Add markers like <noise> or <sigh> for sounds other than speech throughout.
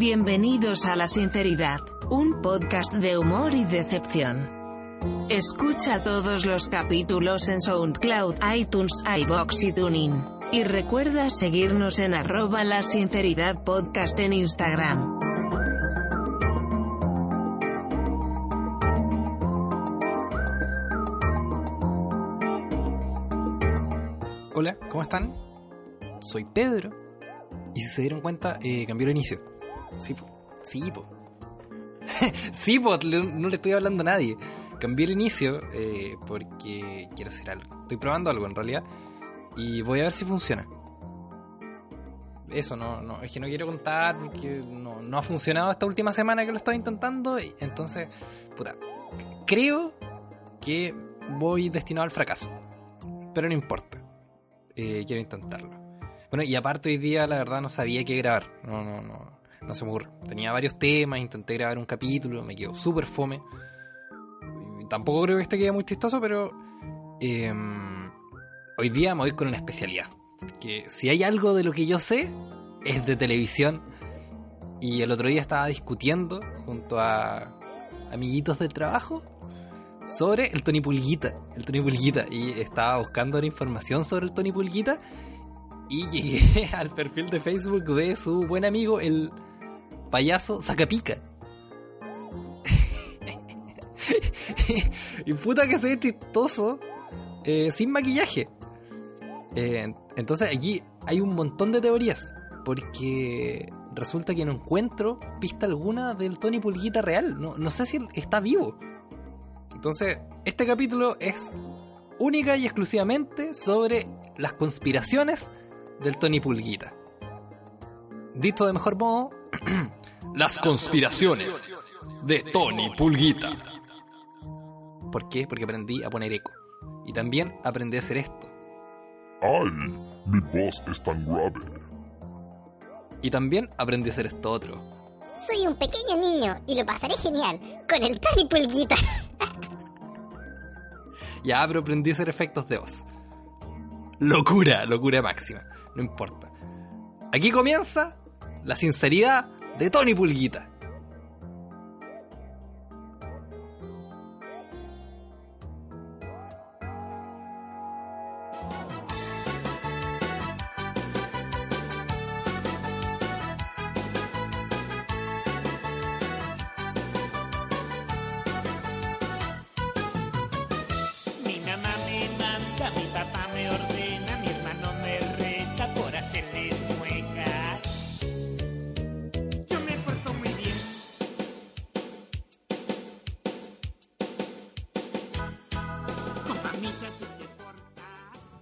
Bienvenidos a La Sinceridad, un podcast de humor y decepción. Escucha todos los capítulos en SoundCloud, iTunes, iBox y Tuning. Y recuerda seguirnos en arroba La Sinceridad Podcast en Instagram. Hola, ¿cómo están? Soy Pedro. Y si se dieron cuenta, eh, cambió el inicio. Sí, po. Sí, po. <laughs> sí, po, no le estoy hablando a nadie. Cambié el inicio eh, porque quiero hacer algo. Estoy probando algo en realidad. Y voy a ver si funciona. Eso, no, no, es que no quiero contar no, no ha funcionado esta última semana que lo estaba intentando. Y entonces, puta, creo que voy destinado al fracaso. Pero no importa. Eh, quiero intentarlo. Bueno, y aparte hoy día la verdad no sabía qué grabar. No, no, no. No se me ocurre. Tenía varios temas, intenté grabar un capítulo, me quedó súper fome. Tampoco creo que este quede muy chistoso, pero eh, hoy día me voy con una especialidad. Porque si hay algo de lo que yo sé, es de televisión. Y el otro día estaba discutiendo junto a amiguitos del trabajo sobre el Tony Pulguita. El Tony Pulguita. Y estaba buscando la información sobre el Tony Pulguita. Y llegué <laughs> al perfil de Facebook de su buen amigo, el payaso Sacapica. <laughs> y puta que se ve chistoso eh, sin maquillaje. Eh, entonces aquí hay un montón de teorías. Porque resulta que no encuentro pista alguna del Tony Pulguita real. No, no sé si está vivo. Entonces, este capítulo es única y exclusivamente sobre las conspiraciones del Tony Pulguita. Dicho de mejor modo, <clears throat> las conspiraciones de Tony Pulguita. ¿Por qué? Porque aprendí a poner eco. Y también aprendí a hacer esto. ¡Ay! Mi voz es tan grave. Y también aprendí a hacer esto otro. Soy un pequeño niño y lo pasaré genial con el Tony Pulguita. <laughs> Ya, pero aprendí a hacer efectos de voz. Locura, locura máxima. No importa. Aquí comienza la sinceridad de Tony Pulguita.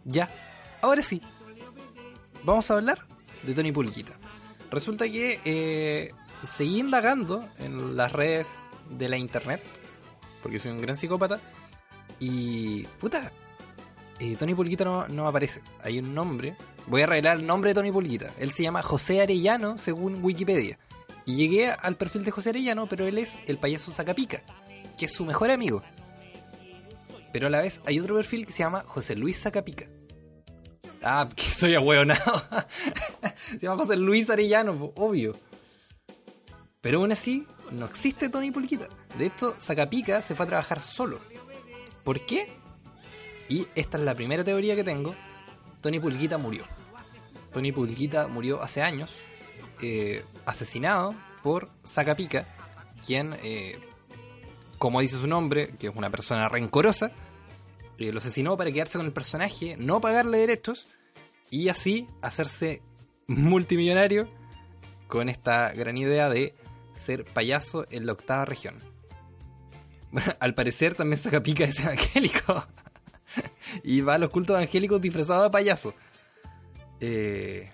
Ya, ahora sí. Vamos a hablar de Tony Pulguita. Resulta que eh, seguí indagando en las redes de la internet, porque soy un gran psicópata, y puta, eh, Tony Pulguita no, no aparece. Hay un nombre, voy a revelar el nombre de Tony Pulguita. Él se llama José Arellano, según Wikipedia. Y llegué al perfil de José Arellano, pero él es el payaso Zacapica, que es su mejor amigo. Pero a la vez hay otro perfil que se llama José Luis Zacapica. Ah, <laughs> que soy ahueonado. se llama José Luis Arellano, obvio. Pero aún así, no existe Tony Pulquita. De hecho, Zacapica se fue a trabajar solo. ¿Por qué? Y esta es la primera teoría que tengo. Tony Pulguita murió. Tony Pulguita murió hace años, eh, asesinado por Zacapica, quien, eh, como dice su nombre, que es una persona rencorosa, eh, lo asesinó para quedarse con el personaje, no pagarle derechos y así hacerse multimillonario con esta gran idea de ser payaso en la octava región. Bueno, al parecer también Sacapica es evangélico <laughs> y va a los cultos evangélicos disfrazado de payaso. Eh...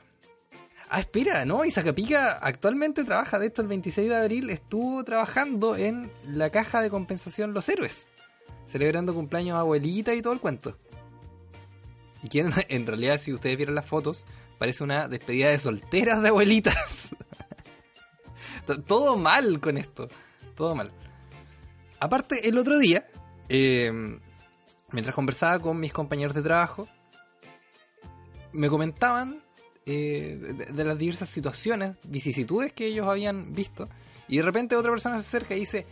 Ah, espera, ¿no? Y Zacapica actualmente trabaja, de hecho el 26 de abril estuvo trabajando en la caja de compensación Los Héroes celebrando cumpleaños a abuelita y todo el cuento. Y que <laughs> en, realidad, si ustedes vieron las fotos, parece una despedida de solteras de abuelitas. <laughs> Todo mal con esto. Todo mal. Aparte, el otro día, eh, mientras conversaba con mis compañeros de trabajo, me comentaban eh, de, de las diversas situaciones, vicisitudes que ellos habían visto. Y de repente otra persona se acerca y dice,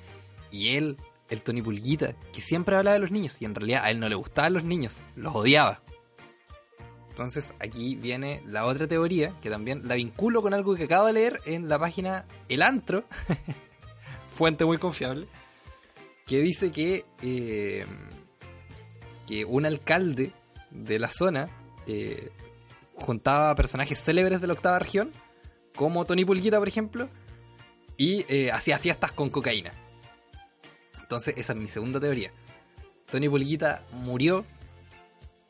y él, el Tony Pulguita, que siempre hablaba de los niños, y en realidad a él no le gustaban los niños, los odiaba. Entonces aquí viene la otra teoría, que también la vinculo con algo que acabo de leer en la página El Antro, <laughs> fuente muy confiable, que dice que, eh, que un alcalde de la zona eh, juntaba personajes célebres de la octava región, como Tony Pulguita, por ejemplo, y eh, hacía fiestas con cocaína. Entonces, esa es mi segunda teoría. Tony Pulguita murió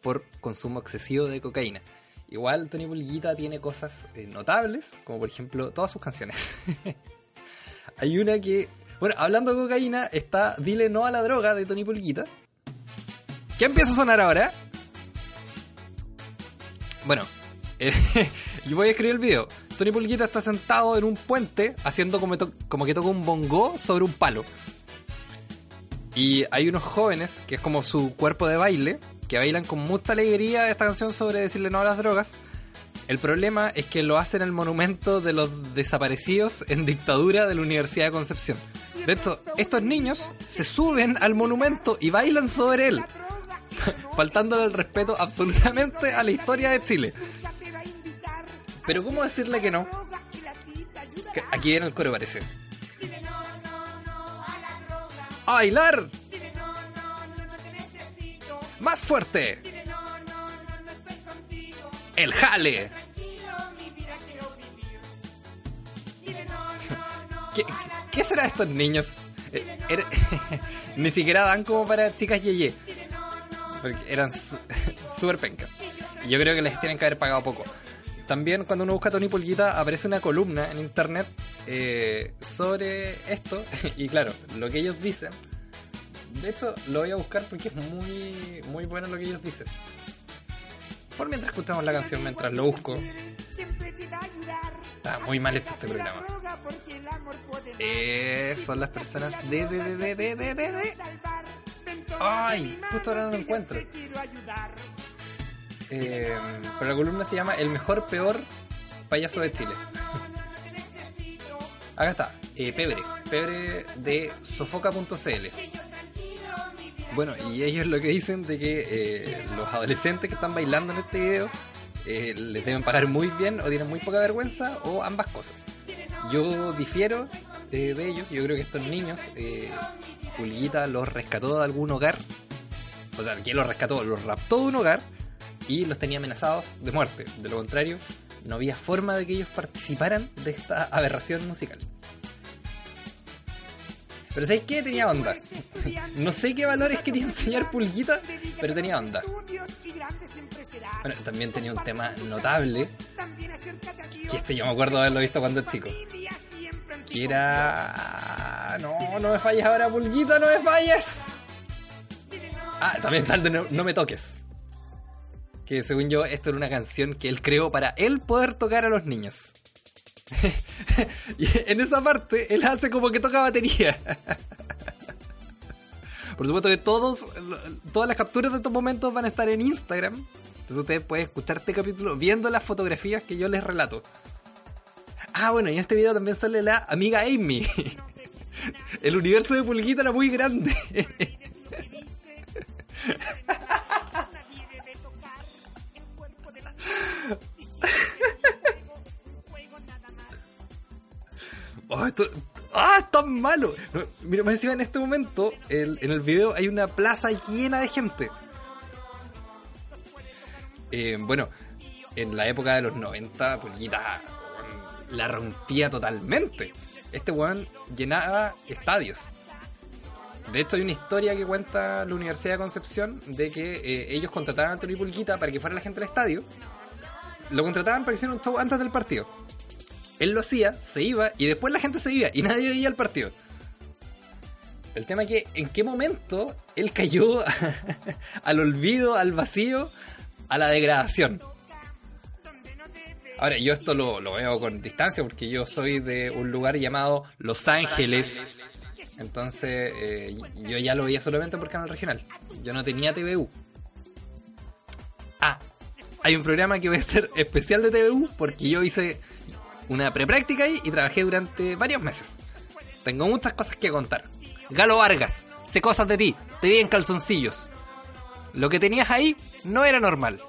por consumo excesivo de cocaína. Igual Tony Pulguita tiene cosas eh, notables, como por ejemplo todas sus canciones. <laughs> Hay una que, bueno, hablando de cocaína, está Dile no a la droga de Tony Pulguita. ¿Qué empieza a sonar ahora? Bueno, eh, <laughs> yo voy a escribir el video. Tony Pulguita está sentado en un puente haciendo como, como que toca un bongo sobre un palo. Y hay unos jóvenes, que es como su cuerpo de baile, que bailan con mucha alegría esta canción sobre decirle no a las drogas. El problema es que lo hacen en el monumento de los desaparecidos en dictadura de la Universidad de Concepción. De hecho, estos niños se suben al monumento y bailan sobre él, <laughs> faltándole el respeto absolutamente a la historia de Chile. Pero ¿cómo decirle que no? Aquí viene el coro parece. ¡A bailar! ¡Más fuerte! ¡El jale! ¿Qué, qué será estos niños? Eh, era- <laughs> Ni siquiera dan como para chicas yeye. Porque eran súper <laughs> pencas. Yo creo que les tienen que haber pagado poco. También cuando uno busca Tony Pulguita aparece una columna en internet eh, sobre esto. <laughs> Y claro, lo que ellos dicen. De hecho, lo voy a buscar porque es muy, muy bueno lo que ellos dicen. Por mientras escuchamos la canción, mientras lo busco. Está muy mal hecho este programa. Eh, son las personas de, de, de, de, de, de, de. Ay, justo ahora no lo encuentro. Eh, pero la columna se llama El mejor peor payaso de Chile. <laughs> Acá está, eh, Pebre, Pebre de sofoca.cl. Bueno, y ellos lo que dicen de que eh, los adolescentes que están bailando en este video eh, les deben pagar muy bien o tienen muy poca vergüenza o ambas cosas. Yo difiero eh, de ellos, yo creo que estos niños, eh, los rescató de algún hogar, o sea, ¿quién los rescató? Los raptó de un hogar y los tenía amenazados de muerte. De lo contrario, no había forma de que ellos participaran de esta aberración musical. Pero ¿sabes qué? Tenía onda. <laughs> No sé qué valores quería enseñar Pulguita, pero tenía onda. Bueno, también tenía un tema notable, que este yo me acuerdo haberlo visto cuando era chico. Que era... No, no me falles ahora, Pulguita, no me falles. Ah, también el de No, No me toques. Que según yo, esto era una canción que él creó para él poder tocar a los niños. <laughs> y en esa parte, él hace como que toca batería. <laughs> Por supuesto que todos, todas las capturas de estos momentos van a estar en Instagram. Entonces ustedes pueden escuchar este capítulo viendo las fotografías que yo les relato. Ah, bueno, y en este video también sale la amiga Amy. <laughs> El universo de Pulguita era muy grande. ¡Ah, es tan malo! No, mira, más encima en este momento, el- en el video hay una plaza llena de gente. Eh, bueno, en la época de los 90, Pulguita la rompía totalmente. Este weón llenaba estadios. De hecho, hay una historia que cuenta la Universidad de Concepción de que eh, ellos contrataban a Tony Pulguita para que fuera la gente al estadio. Lo contrataban para que hiciera un show antes del partido. Él lo hacía, se iba y después la gente se iba y nadie veía el partido. El tema es que en qué momento él cayó <laughs> al olvido, al vacío, a la degradación. Ahora, yo esto lo, veo con distancia porque yo soy de un lugar llamado Los Ángeles. Entonces, eh, yo ya lo veía solamente por canal regional. Yo no tenía TVU. Ah, hay un programa que voy a hacer especial de TVU porque yo hice una prepráctica ahí y trabajé durante varios meses. Tengo muchas cosas que contar. Galo Vargas, sé cosas de ti, te vi en calzoncillos. Lo que tenías ahí no era normal.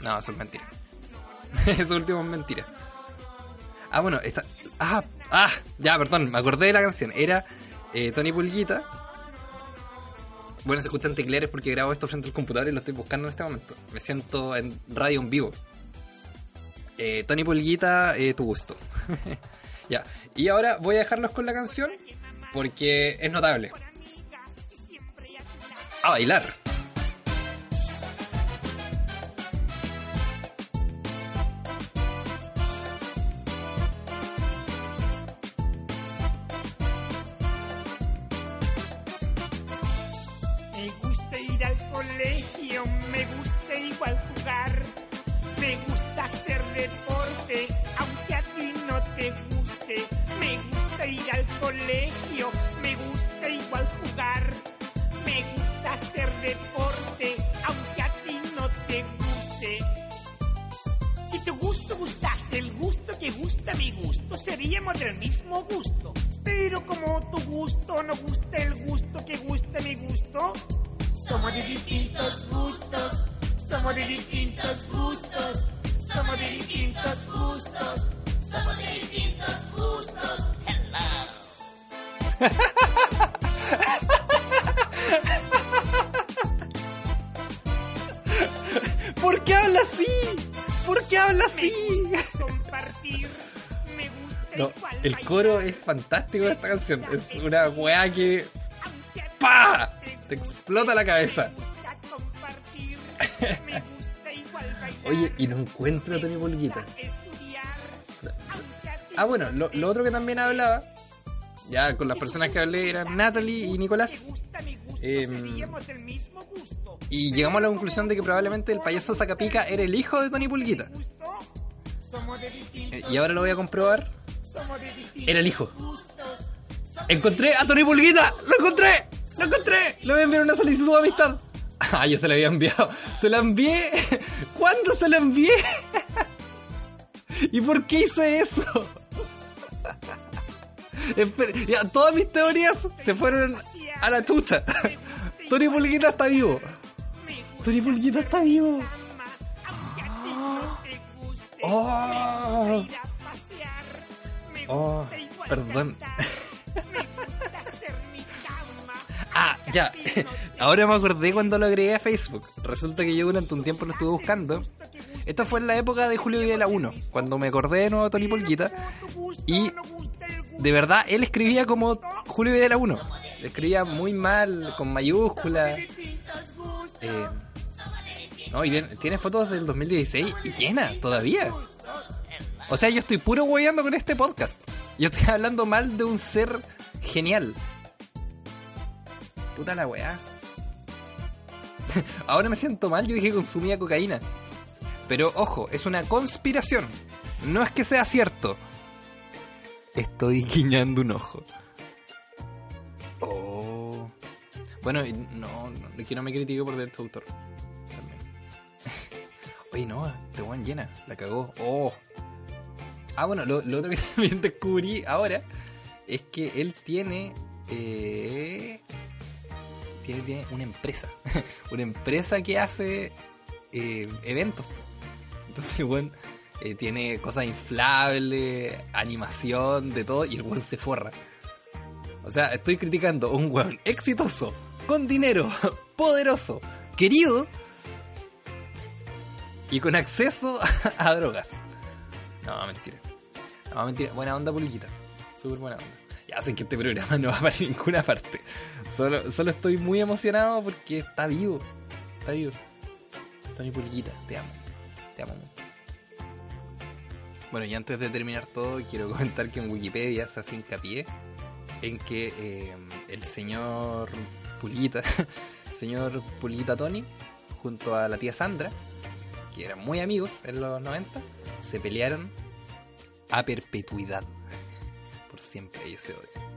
No, eso es mentira. <laughs> eso último es mentira. Ah, bueno, esta... Ah, ah, ya, perdón, me acordé de la canción. Era eh, Tony Pulguita. Bueno, se escuchan tecleares porque grabo esto frente al computador y lo estoy buscando en este momento. Me siento en radio en vivo. Eh, Tony Pulguita, eh, tu gusto. <laughs> ya, y ahora voy a dejarlos con la canción porque es notable. A bailar. Ir al colegio, me gusta igual jugar. Me gusta hacer deporte, aunque a ti no te guste. Si tu gusto gustase el gusto que gusta mi gusto, seríamos del mismo gusto. Pero como tu gusto no gusta el gusto que gusta mi gusto, somos de distintos gustos, somos de distintos gustos, somos de distintos gustos, somos de distintos gustos. ¿Por qué habla así? ¿Por qué habla así? Compartir, me gusta No, el coro es fantástico de esta canción. Es una weá que ¡pa! te explota la cabeza. Me gusta compartir, me <laughs> gusta igual bailar. Oye, y no encuentro a Tony Pulguita. Estudiar, aunque a ti Ah, bueno, lo, lo otro que también hablaba, ya con las personas que hablé eran Natalie y Nicolás. gusto. Y llegamos a la conclusión de que probablemente el payaso Sacapica era el hijo de Tony Pulguita. Gusto, somos de distintos Eh, Y ahora lo voy a comprobar. somos de distintos Era el hijo. ¡Encontré a Tony Pulguita! ¡Lo encontré! ¡Lo encontré! Le voy a enviar una solicitud de amistad. <laughs> Ah, yo se la había enviado. Se la envié. <laughs> ¿Cuándo se la envié? <laughs> ¿Y por qué hice eso? Espera, ya, todas mis teorías se fueron a la chucha. Tony Pulguita está vivo. Tony Pulguita está vivo. Oh, oh, perdón. <laughs> Ah, ya. <laughs> Ahora me acordé cuando lo agregué a Facebook. Resulta que yo durante un tiempo lo estuve buscando. Esto fue en la época de Julio Videla 1, cuando me acordé de nuevo de Tony Polguita. Y de verdad, él escribía como Julio Videla 1. Escribía muy mal, con mayúsculas. Eh, no, y tiene, fotos del 2016 y llena, todavía. O sea, yo estoy puro hueveando con este podcast. Yo estoy <laughs> hablando mal de un ser genial. Puta la weá. <laughs> Ahora me siento mal, yo dije que consumía cocaína. Pero ojo, es una conspiración. No es que sea cierto. Estoy <laughs> guiñando un ojo. Oh. Bueno, no, no, que no me critique por derecho de autor. También. <laughs> Oye, no, este weón llena, la cagó. Oh. Ah, bueno, lo, lo otro que <laughs> también descubrí ahora es que él tiene. Eh, tiene, tiene una empresa. una empresa que hace eh, eventos. Entonces weón eh, tiene cosas inflables, animación, de todo, y el weón se forra. O sea, estoy criticando un weón exitoso, con dinero, <laughs> poderoso, querido y con acceso <laughs> a, drogas. No, mentira. No, mentira. Buena onda, Pulguita. Súper buena onda. Ya sé que este programa <laughs> no va para ninguna parte. Solo, solo estoy muy emocionado porque está vivo. Está vivo. Tony Pulguita, te amo. Te amo mucho. Bueno, y antes de terminar todo, quiero <laughs> comentar que en Wikipedia se hace hincapié en que eh, el señor Pulguita, <laughs> señor Pulguita Tony, junto a la tía Sandra, que eran muy amigos en los 90, se pelearon a perpetuidad. <laughs> Por siempre ellos se odian.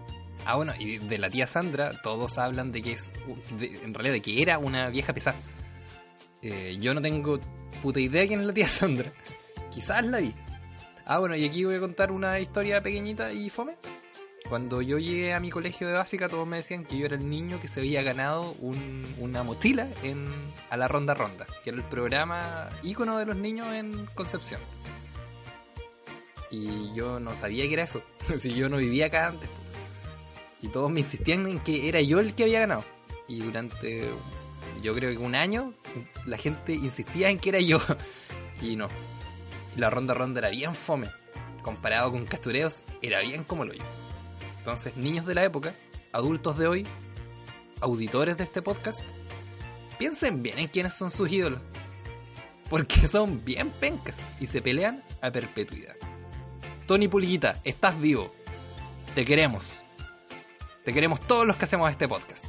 Ah, bueno, y de la tía Sandra, todos hablan de que es, de- en realidad, de que era una vieja pesada. Eh, yo no tengo puta idea quién es la tía Sandra. Quizás la vi. Ah, bueno, y aquí voy a contar una historia pequeñita y fome. Cuando yo llegué a mi colegio de básica, todos me decían que yo era el niño que se había ganado un- una mochila en, a la Ronda Ronda, que era el programa ícono de los niños en Concepción. Y yo no sabía que era eso, <laughs> si yo no vivía acá antes. Y todos me insistían en que era yo el que había ganado. Y durante, yo creo que un año, la gente insistía en que era yo. <laughs> Y no. La Ronda Ronda era bien fome. Comparado con Castureos, era bien como lo yo. Entonces, niños de la época, adultos de hoy, auditores de este podcast, piensen bien en quiénes son sus ídolos. Porque <laughs> son bien pencas y se pelean a perpetuidad. Tony Pulguita, estás vivo. Te queremos. Te queremos todos los que hacemos este podcast.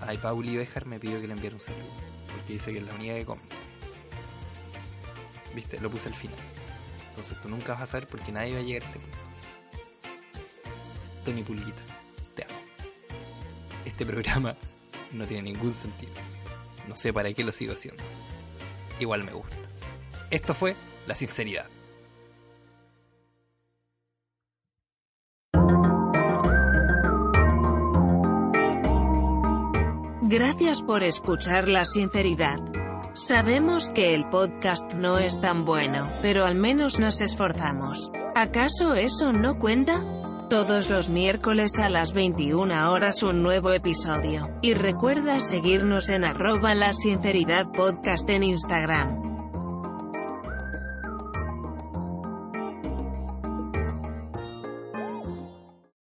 Ay, Pauli Bejar me pidió que le enviara un saludo. Porque dice que es la única que come. Lo puse al final. Entonces tú nunca vas a saber porque nadie va a llegar a este punto. Tony Pulguita, te amo. Este programa <laughs> no tiene ningún sentido. No sé para qué lo sigo haciendo. Igual me gusta. Esto fue La Sinceridad. Gracias por escuchar la sinceridad. Sabemos que el podcast no es tan bueno, pero al menos nos esforzamos. ¿Acaso eso no cuenta? Todos los miércoles a las 21 horas un nuevo episodio. Y recuerda seguirnos en arroba la sinceridad podcast en Instagram.